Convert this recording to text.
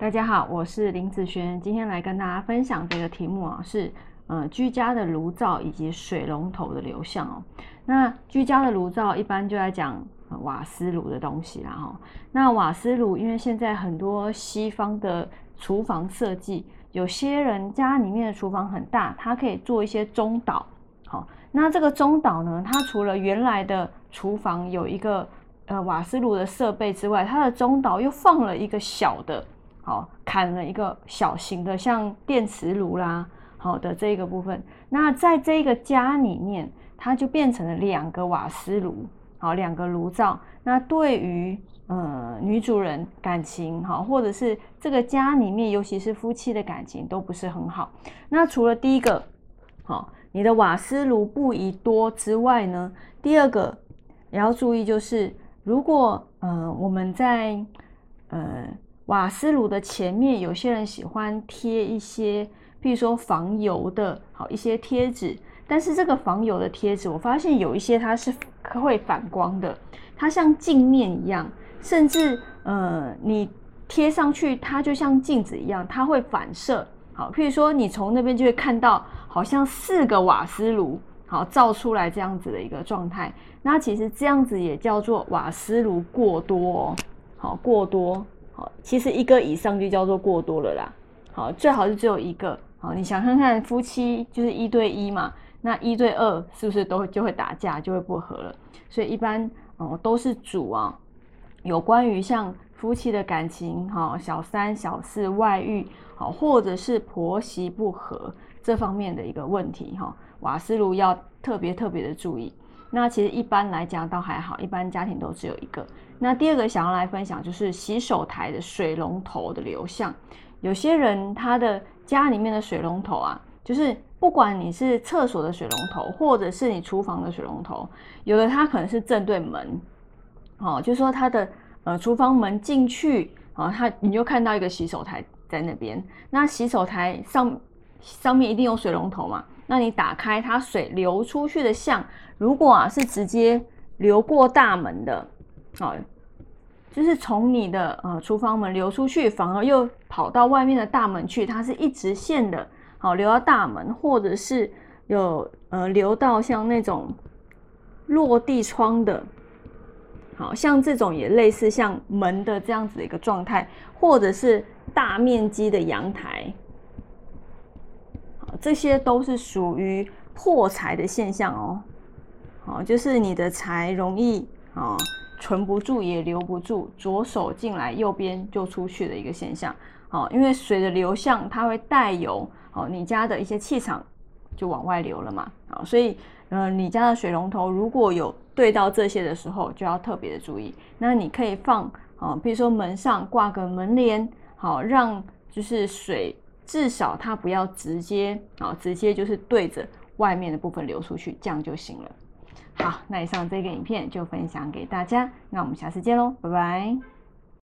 大家好，我是林子轩，今天来跟大家分享这个题目啊，是呃居家的炉灶以及水龙头的流向哦。那居家的炉灶一般就在讲瓦斯炉的东西啦哈。那瓦斯炉，因为现在很多西方的厨房设计，有些人家里面的厨房很大，它可以做一些中岛。好，那这个中岛呢，它除了原来的厨房有一个呃瓦斯炉的设备之外，它的中岛又放了一个小的。好，砍了一个小型的，像电磁炉啦，好的这个部分。那在这个家里面，它就变成了两个瓦斯炉，好，两个炉灶。那对于呃女主人感情，好，或者是这个家里面，尤其是夫妻的感情都不是很好。那除了第一个，好，你的瓦斯炉不宜多之外呢，第二个也要注意，就是如果呃我们在呃。瓦斯炉的前面，有些人喜欢贴一些，譬如说防油的，好一些贴纸。但是这个防油的贴纸，我发现有一些它是会反光的，它像镜面一样，甚至呃，你贴上去，它就像镜子一样，它会反射。好，譬如说你从那边就会看到，好像四个瓦斯炉，好照出来这样子的一个状态。那其实这样子也叫做瓦斯炉过多，哦好过多。其实一个以上就叫做过多了啦。好，最好是只有一个。好，你想看看夫妻就是一对一嘛，那一对二是不是都就会打架，就会不和了？所以一般哦都是主啊，有关于像夫妻的感情，哈，小三、小四外遇，好，或者是婆媳不和这方面的一个问题，哈，瓦斯炉要特别特别的注意。那其实一般来讲倒还好，一般家庭都只有一个。那第二个想要来分享就是洗手台的水龙头的流向。有些人他的家里面的水龙头啊，就是不管你是厕所的水龙头，或者是你厨房的水龙头，有的它可能是正对门，哦，就说它的呃厨房门进去，哦，它你就看到一个洗手台在那边。那洗手台上上面一定有水龙头嘛？那你打开它水流出去的向，如果啊是直接流过大门的，好，就是从你的呃厨房门流出去，反而又跑到外面的大门去，它是一直线的，好流到大门，或者是有呃流到像那种落地窗的，好像这种也类似像门的这样子的一个状态，或者是大面积的阳台。这些都是属于破财的现象哦，好，就是你的财容易啊存不住也留不住，左手进来右边就出去的一个现象，好，因为水的流向它会带有哦你家的一些气场就往外流了嘛，啊，所以呃你家的水龙头如果有对到这些的时候，就要特别的注意。那你可以放啊，比如说门上挂个门帘，好，让就是水。至少它不要直接啊，直接就是对着外面的部分流出去，这样就行了。好，那以上这个影片就分享给大家，那我们下次见喽，拜拜。